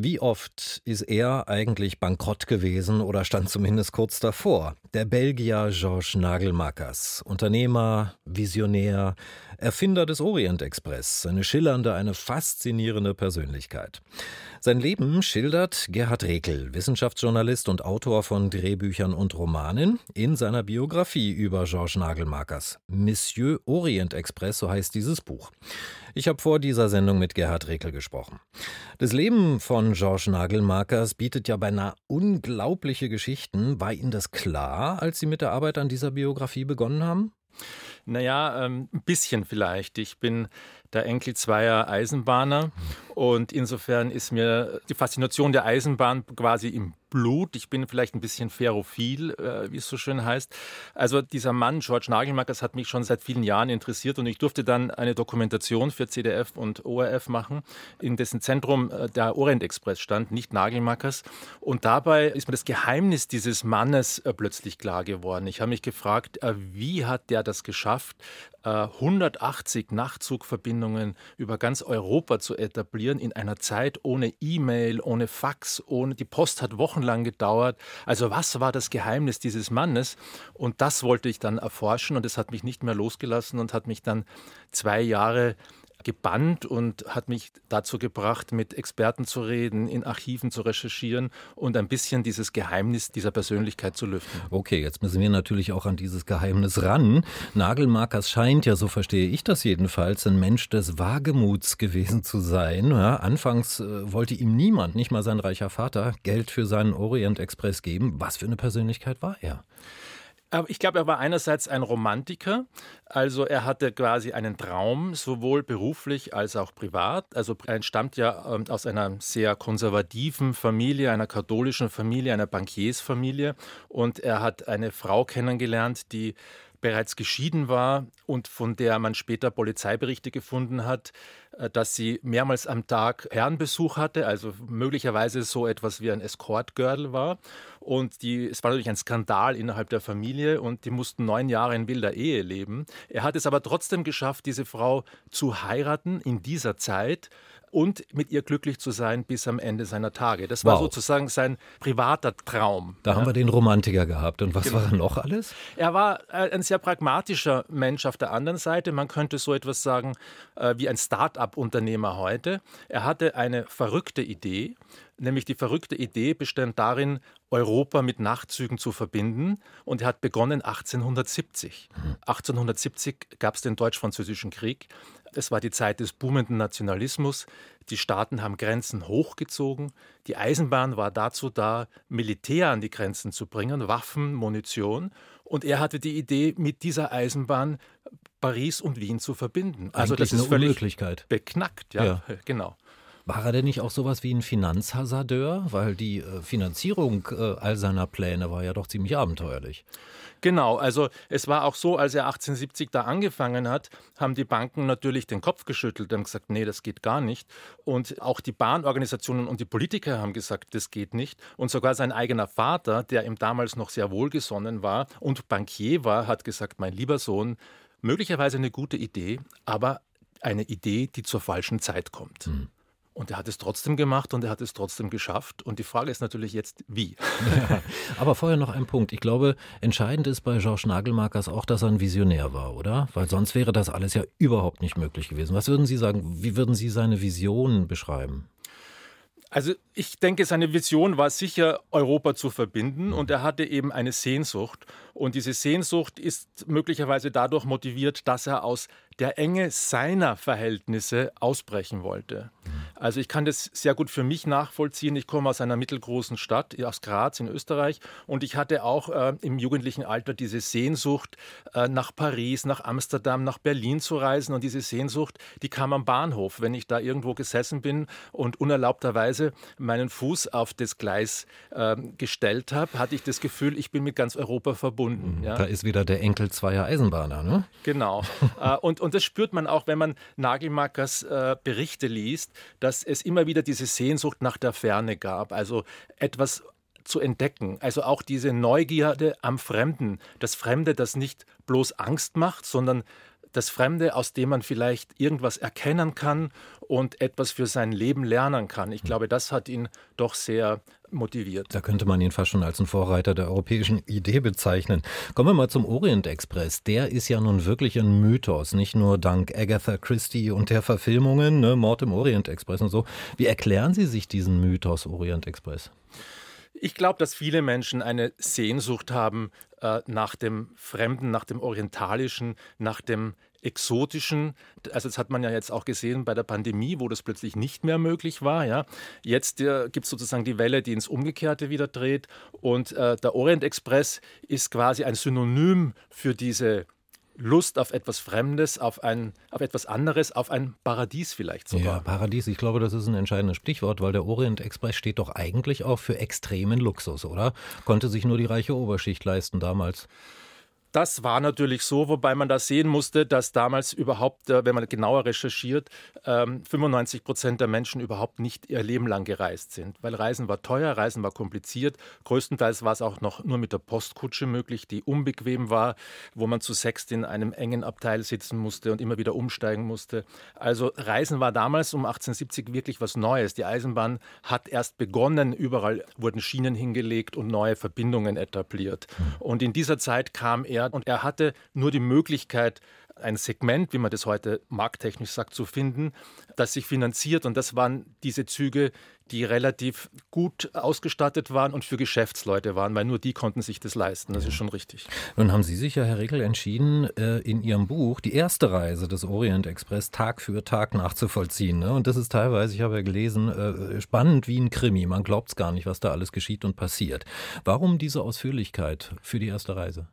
Wie oft ist er eigentlich bankrott gewesen oder stand zumindest kurz davor? Der Belgier Georges Nagelmakers, Unternehmer, Visionär, Erfinder des Orient Express, eine schillernde, eine faszinierende Persönlichkeit. Sein Leben schildert Gerhard Rekel, Wissenschaftsjournalist und Autor von Drehbüchern und Romanen, in seiner Biografie über Georges Nagelmakers. Monsieur Orient Express, so heißt dieses Buch. Ich habe vor dieser Sendung mit Gerhard Rekel gesprochen. Das Leben von Georges Nagelmakers bietet ja beinahe unglaubliche Geschichten. War Ihnen das klar, als Sie mit der Arbeit an dieser Biografie begonnen haben? Naja, ähm, ein bisschen vielleicht. Ich bin der Enkel zweier Eisenbahner und insofern ist mir die Faszination der Eisenbahn quasi im Blut. Ich bin vielleicht ein bisschen ferrophil, äh, wie es so schön heißt. Also dieser Mann, George Nagelmakers, hat mich schon seit vielen Jahren interessiert und ich durfte dann eine Dokumentation für CDF und ORF machen, in dessen Zentrum äh, der Orient Express stand, nicht Nagelmakers. Und dabei ist mir das Geheimnis dieses Mannes äh, plötzlich klar geworden. Ich habe mich gefragt, wie hat der das geschafft, 180 äh, Nachtzugverbindungen über ganz Europa zu etablieren in einer Zeit ohne E-Mail, ohne Fax, ohne die Post hat wochenlang gedauert. Also was war das Geheimnis dieses Mannes? Und das wollte ich dann erforschen und es hat mich nicht mehr losgelassen und hat mich dann zwei Jahre gebannt und hat mich dazu gebracht, mit Experten zu reden, in Archiven zu recherchieren und ein bisschen dieses Geheimnis dieser Persönlichkeit zu lüften. Okay, jetzt müssen wir natürlich auch an dieses Geheimnis ran. Nagelmarkers scheint ja, so verstehe ich das jedenfalls, ein Mensch des Wagemuts gewesen zu sein. Ja, anfangs äh, wollte ihm niemand, nicht mal sein reicher Vater, Geld für seinen Orient Express geben. Was für eine Persönlichkeit war er? Ich glaube, er war einerseits ein Romantiker, also er hatte quasi einen Traum, sowohl beruflich als auch privat. Also er entstammt ja ähm, aus einer sehr konservativen Familie, einer katholischen Familie, einer Bankiersfamilie. Und er hat eine Frau kennengelernt, die bereits geschieden war und von der man später Polizeiberichte gefunden hat, dass sie mehrmals am Tag Herrenbesuch hatte, also möglicherweise so etwas wie ein Escort-Girl war. Und die, es war natürlich ein Skandal innerhalb der Familie und die mussten neun Jahre in wilder Ehe leben. Er hat es aber trotzdem geschafft, diese Frau zu heiraten in dieser Zeit und mit ihr glücklich zu sein bis am Ende seiner Tage. Das war wow. sozusagen sein privater Traum. Da ja. haben wir den Romantiker gehabt. Und was genau. war noch alles? Er war äh, ein sehr pragmatischer Mensch auf der anderen Seite. Man könnte so etwas sagen äh, wie ein Start-up-Unternehmer heute. Er hatte eine verrückte Idee. Nämlich die verrückte Idee bestand darin, Europa mit Nachtzügen zu verbinden. Und er hat begonnen 1870. Mhm. 1870 gab es den Deutsch-Französischen Krieg. Es war die Zeit des boomenden Nationalismus. Die Staaten haben Grenzen hochgezogen. Die Eisenbahn war dazu da, Militär an die Grenzen zu bringen, Waffen, Munition. Und er hatte die Idee, mit dieser Eisenbahn Paris und Wien zu verbinden. Also Eigentlich das ist völlig beknackt, ja, ja. genau. War er denn nicht auch sowas wie ein Finanzhasardeur? Weil die äh, Finanzierung äh, all seiner Pläne war ja doch ziemlich abenteuerlich. Genau, also es war auch so, als er 1870 da angefangen hat, haben die Banken natürlich den Kopf geschüttelt und gesagt, nee, das geht gar nicht. Und auch die Bahnorganisationen und die Politiker haben gesagt, das geht nicht. Und sogar sein eigener Vater, der ihm damals noch sehr wohlgesonnen war und Bankier war, hat gesagt, mein lieber Sohn, möglicherweise eine gute Idee, aber eine Idee, die zur falschen Zeit kommt. Mhm. Und er hat es trotzdem gemacht und er hat es trotzdem geschafft. Und die Frage ist natürlich jetzt, wie. Ja, aber vorher noch ein Punkt. Ich glaube, entscheidend ist bei Georges Nagelmarkers auch, dass er ein Visionär war, oder? Weil sonst wäre das alles ja überhaupt nicht möglich gewesen. Was würden Sie sagen? Wie würden Sie seine Vision beschreiben? Also ich denke, seine Vision war sicher, Europa zu verbinden und er hatte eben eine Sehnsucht. Und diese Sehnsucht ist möglicherweise dadurch motiviert, dass er aus der Enge seiner Verhältnisse ausbrechen wollte. Also ich kann das sehr gut für mich nachvollziehen. Ich komme aus einer mittelgroßen Stadt, aus Graz in Österreich, und ich hatte auch äh, im jugendlichen Alter diese Sehnsucht, äh, nach Paris, nach Amsterdam, nach Berlin zu reisen. Und diese Sehnsucht, die kam am Bahnhof, wenn ich da irgendwo gesessen bin und unerlaubterweise meinen Fuß auf das Gleis äh, gestellt habe, hatte ich das Gefühl, ich bin mit ganz Europa verbunden. Mhm. Ja? Da ist wieder der Enkel zweier Eisenbahner, ne? Genau. Äh, und, und das spürt man auch, wenn man Nagelmakers äh, Berichte liest, dass es immer wieder diese Sehnsucht nach der Ferne gab, also etwas zu entdecken. Also auch diese Neugierde am Fremden. Das Fremde, das nicht bloß Angst macht, sondern das Fremde, aus dem man vielleicht irgendwas erkennen kann und etwas für sein Leben lernen kann. Ich glaube, das hat ihn doch sehr motiviert. Da könnte man ihn fast schon als einen Vorreiter der europäischen Idee bezeichnen. Kommen wir mal zum Orient Express. Der ist ja nun wirklich ein Mythos, nicht nur dank Agatha Christie und der Verfilmungen, ne, Mord im Orient Express und so. Wie erklären Sie sich diesen Mythos Orient Express? Ich glaube, dass viele Menschen eine Sehnsucht haben äh, nach dem Fremden, nach dem Orientalischen, nach dem exotischen. Also das hat man ja jetzt auch gesehen bei der Pandemie, wo das plötzlich nicht mehr möglich war. Ja. Jetzt äh, gibt es sozusagen die Welle, die ins Umgekehrte wieder dreht. Und äh, der Orient Express ist quasi ein Synonym für diese Lust auf etwas Fremdes, auf, ein, auf etwas anderes, auf ein Paradies vielleicht sogar. Ja, Paradies, ich glaube, das ist ein entscheidendes Stichwort, weil der Orient Express steht doch eigentlich auch für extremen Luxus, oder? Konnte sich nur die reiche Oberschicht leisten damals. Das war natürlich so, wobei man da sehen musste, dass damals überhaupt, äh, wenn man genauer recherchiert, 95 ähm, Prozent der Menschen überhaupt nicht ihr Leben lang gereist sind. Weil Reisen war teuer, Reisen war kompliziert. Größtenteils war es auch noch nur mit der Postkutsche möglich, die unbequem war, wo man zu sechst in einem engen Abteil sitzen musste und immer wieder umsteigen musste. Also Reisen war damals um 1870 wirklich was Neues. Die Eisenbahn hat erst begonnen, überall wurden Schienen hingelegt und neue Verbindungen etabliert. Hm. Und in dieser Zeit kam er er, und er hatte nur die Möglichkeit, ein Segment, wie man das heute markttechnisch sagt, zu finden, das sich finanziert. Und das waren diese Züge, die relativ gut ausgestattet waren und für Geschäftsleute waren, weil nur die konnten sich das leisten. Das ist schon richtig. Nun haben Sie sich ja, Herr Regel, entschieden, äh, in Ihrem Buch die erste Reise des Orient Express Tag für Tag nachzuvollziehen. Ne? Und das ist teilweise, ich habe ja gelesen, äh, spannend wie ein Krimi. Man glaubt es gar nicht, was da alles geschieht und passiert. Warum diese Ausführlichkeit für die erste Reise?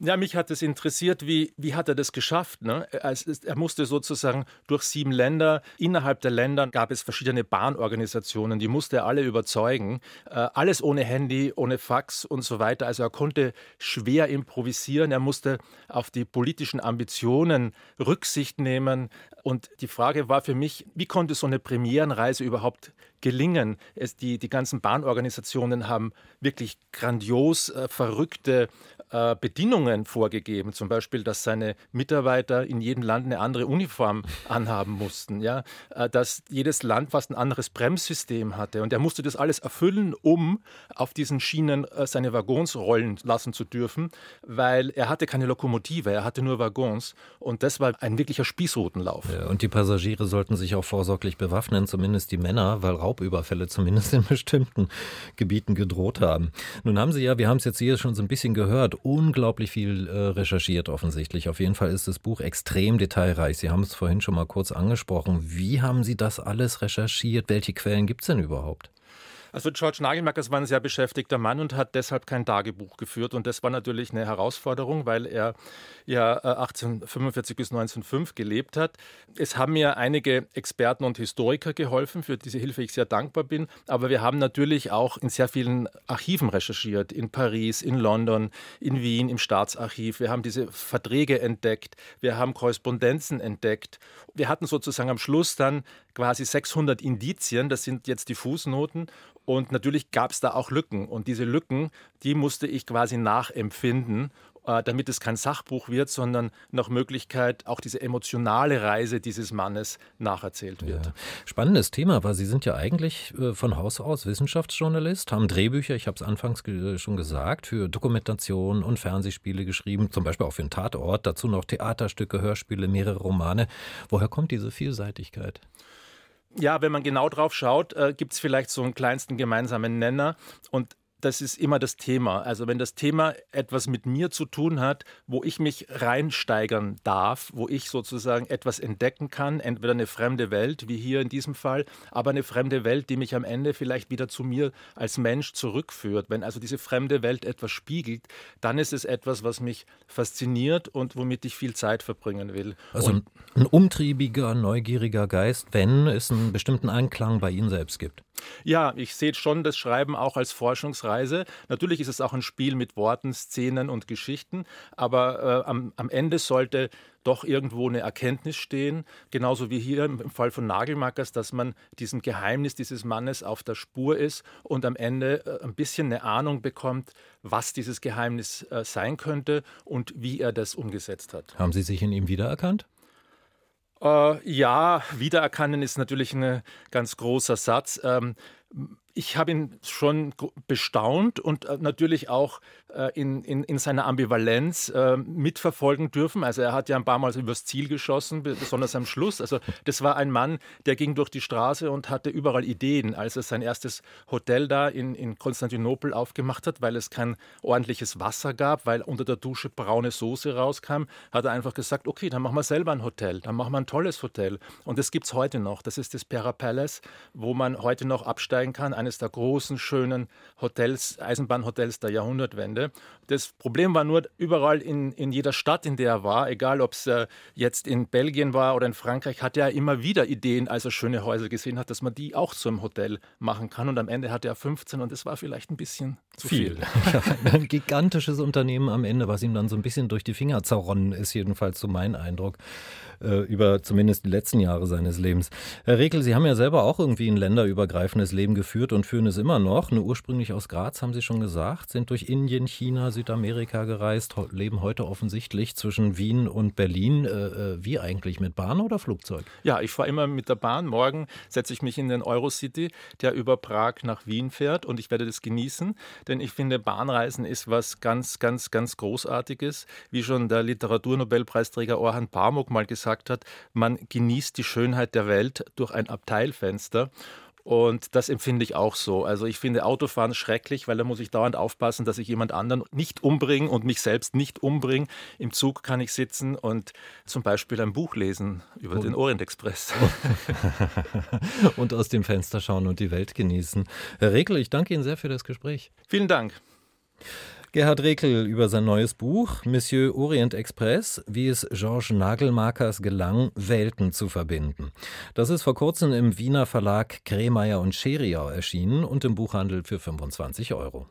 Ja, mich hat es interessiert, wie, wie hat er das geschafft? Ne? Er musste sozusagen durch sieben Länder, innerhalb der Länder gab es verschiedene Bahnorganisationen, und die musste er alle überzeugen. Äh, alles ohne Handy, ohne Fax und so weiter. Also er konnte schwer improvisieren. Er musste auf die politischen Ambitionen Rücksicht nehmen. Und die Frage war für mich, wie konnte so eine Premierenreise überhaupt gelingen? Es, die, die ganzen Bahnorganisationen haben wirklich grandios äh, verrückte äh, Bedingungen vorgegeben, zum Beispiel, dass seine Mitarbeiter in jedem Land eine andere Uniform anhaben mussten, ja, äh, dass jedes Land fast ein anderes Bremssystem hatte und er musste das alles erfüllen, um auf diesen Schienen äh, seine Waggons rollen lassen zu dürfen, weil er hatte keine Lokomotive, er hatte nur Waggons und das war ein wirklicher Spießrutenlauf. Ja, und die Passagiere sollten sich auch vorsorglich bewaffnen, zumindest die Männer, weil Raubüberfälle zumindest in bestimmten Gebieten gedroht haben. Nun haben Sie ja, wir haben es jetzt hier schon so ein bisschen gehört, unglaublich viel äh, recherchiert offensichtlich. Auf jeden Fall ist das Buch extrem detailreich. Sie haben es vorhin schon mal kurz angesprochen. Wie haben Sie das alles recherchiert? Welche Quellen gibt es denn überhaupt? Also George Nagelmackers war ein sehr beschäftigter Mann und hat deshalb kein Tagebuch geführt. Und das war natürlich eine Herausforderung, weil er ja 1845 äh, bis 1905 gelebt hat. Es haben mir einige Experten und Historiker geholfen, für diese Hilfe ich sehr dankbar bin. Aber wir haben natürlich auch in sehr vielen Archiven recherchiert, in Paris, in London, in Wien, im Staatsarchiv. Wir haben diese Verträge entdeckt, wir haben Korrespondenzen entdeckt. Wir hatten sozusagen am Schluss dann quasi 600 Indizien, das sind jetzt die Fußnoten. Und natürlich gab es da auch Lücken. Und diese Lücken, die musste ich quasi nachempfinden, äh, damit es kein Sachbuch wird, sondern nach Möglichkeit auch diese emotionale Reise dieses Mannes nacherzählt wird. Ja. Spannendes Thema, weil Sie sind ja eigentlich äh, von Haus aus Wissenschaftsjournalist, haben Drehbücher, ich habe es anfangs schon gesagt, für Dokumentation und Fernsehspiele geschrieben, zum Beispiel auch für den Tatort, dazu noch Theaterstücke, Hörspiele, mehrere Romane. Woher kommt diese Vielseitigkeit? Ja, wenn man genau drauf schaut, äh, gibt es vielleicht so einen kleinsten gemeinsamen Nenner. Und das ist immer das Thema. Also wenn das Thema etwas mit mir zu tun hat, wo ich mich reinsteigern darf, wo ich sozusagen etwas entdecken kann, entweder eine fremde Welt, wie hier in diesem Fall, aber eine fremde Welt, die mich am Ende vielleicht wieder zu mir als Mensch zurückführt. Wenn also diese fremde Welt etwas spiegelt, dann ist es etwas, was mich fasziniert und womit ich viel Zeit verbringen will. Also und ein umtriebiger, neugieriger Geist, wenn es einen bestimmten Anklang bei Ihnen selbst gibt. Ja, ich sehe schon das Schreiben auch als Forschungsreise. Natürlich ist es auch ein Spiel mit Worten, Szenen und Geschichten, aber äh, am, am Ende sollte doch irgendwo eine Erkenntnis stehen, genauso wie hier im Fall von Nagelmackers, dass man diesem Geheimnis dieses Mannes auf der Spur ist und am Ende äh, ein bisschen eine Ahnung bekommt, was dieses Geheimnis äh, sein könnte und wie er das umgesetzt hat. Haben Sie sich in ihm wiedererkannt? Äh, ja, wiedererkennen ist natürlich ein ganz großer Satz. Ähm, ich habe ihn schon bestaunt und äh, natürlich auch äh, in, in, in seiner Ambivalenz äh, mitverfolgen dürfen. Also er hat ja ein paar Mal übers Ziel geschossen, besonders am Schluss. Also das war ein Mann, der ging durch die Straße und hatte überall Ideen, als er sein erstes Hotel da in, in Konstantinopel aufgemacht hat, weil es kein ordentliches Wasser gab, weil unter der Dusche braune Soße rauskam, hat er einfach gesagt, okay, dann machen wir selber ein Hotel, dann machen wir ein tolles Hotel. Und das gibt es heute noch. Das ist das Pera Palace, wo man heute noch absteigen kann. Eine eines der großen, schönen Hotels, Eisenbahnhotels der Jahrhundertwende. Das Problem war nur, überall in, in jeder Stadt, in der er war, egal ob es äh, jetzt in Belgien war oder in Frankreich, hatte er immer wieder Ideen, als er schöne Häuser gesehen hat, dass man die auch zum Hotel machen kann. Und am Ende hatte er 15 und das war vielleicht ein bisschen zu viel. viel. ein gigantisches Unternehmen am Ende, was ihm dann so ein bisschen durch die Finger zerronnen ist, jedenfalls so mein Eindruck, äh, über zumindest die letzten Jahre seines Lebens. Herr Rekel, Sie haben ja selber auch irgendwie ein länderübergreifendes Leben geführt und führen es immer noch. Nur ursprünglich aus Graz, haben Sie schon gesagt, sind durch Indien, China, Südamerika gereist, leben heute offensichtlich zwischen Wien und Berlin. Äh, äh, wie eigentlich, mit Bahn oder Flugzeug? Ja, ich fahre immer mit der Bahn. Morgen setze ich mich in den Eurocity, der über Prag nach Wien fährt und ich werde das genießen, denn ich finde, Bahnreisen ist was ganz, ganz, ganz Großartiges. Wie schon der Literaturnobelpreisträger Orhan Pamuk mal gesagt hat, man genießt die Schönheit der Welt durch ein Abteilfenster. Und das empfinde ich auch so. Also ich finde Autofahren schrecklich, weil da muss ich dauernd aufpassen, dass ich jemand anderen nicht umbringe und mich selbst nicht umbringe. Im Zug kann ich sitzen und zum Beispiel ein Buch lesen über und, den Orient Express. und aus dem Fenster schauen und die Welt genießen. Herr Regel, ich danke Ihnen sehr für das Gespräch. Vielen Dank. Gerhard Rekel über sein neues Buch Monsieur Orient Express, wie es Georges Nagelmakers gelang, Welten zu verbinden. Das ist vor kurzem im Wiener Verlag Kremeyer und Scheriau erschienen und im Buchhandel für 25 Euro.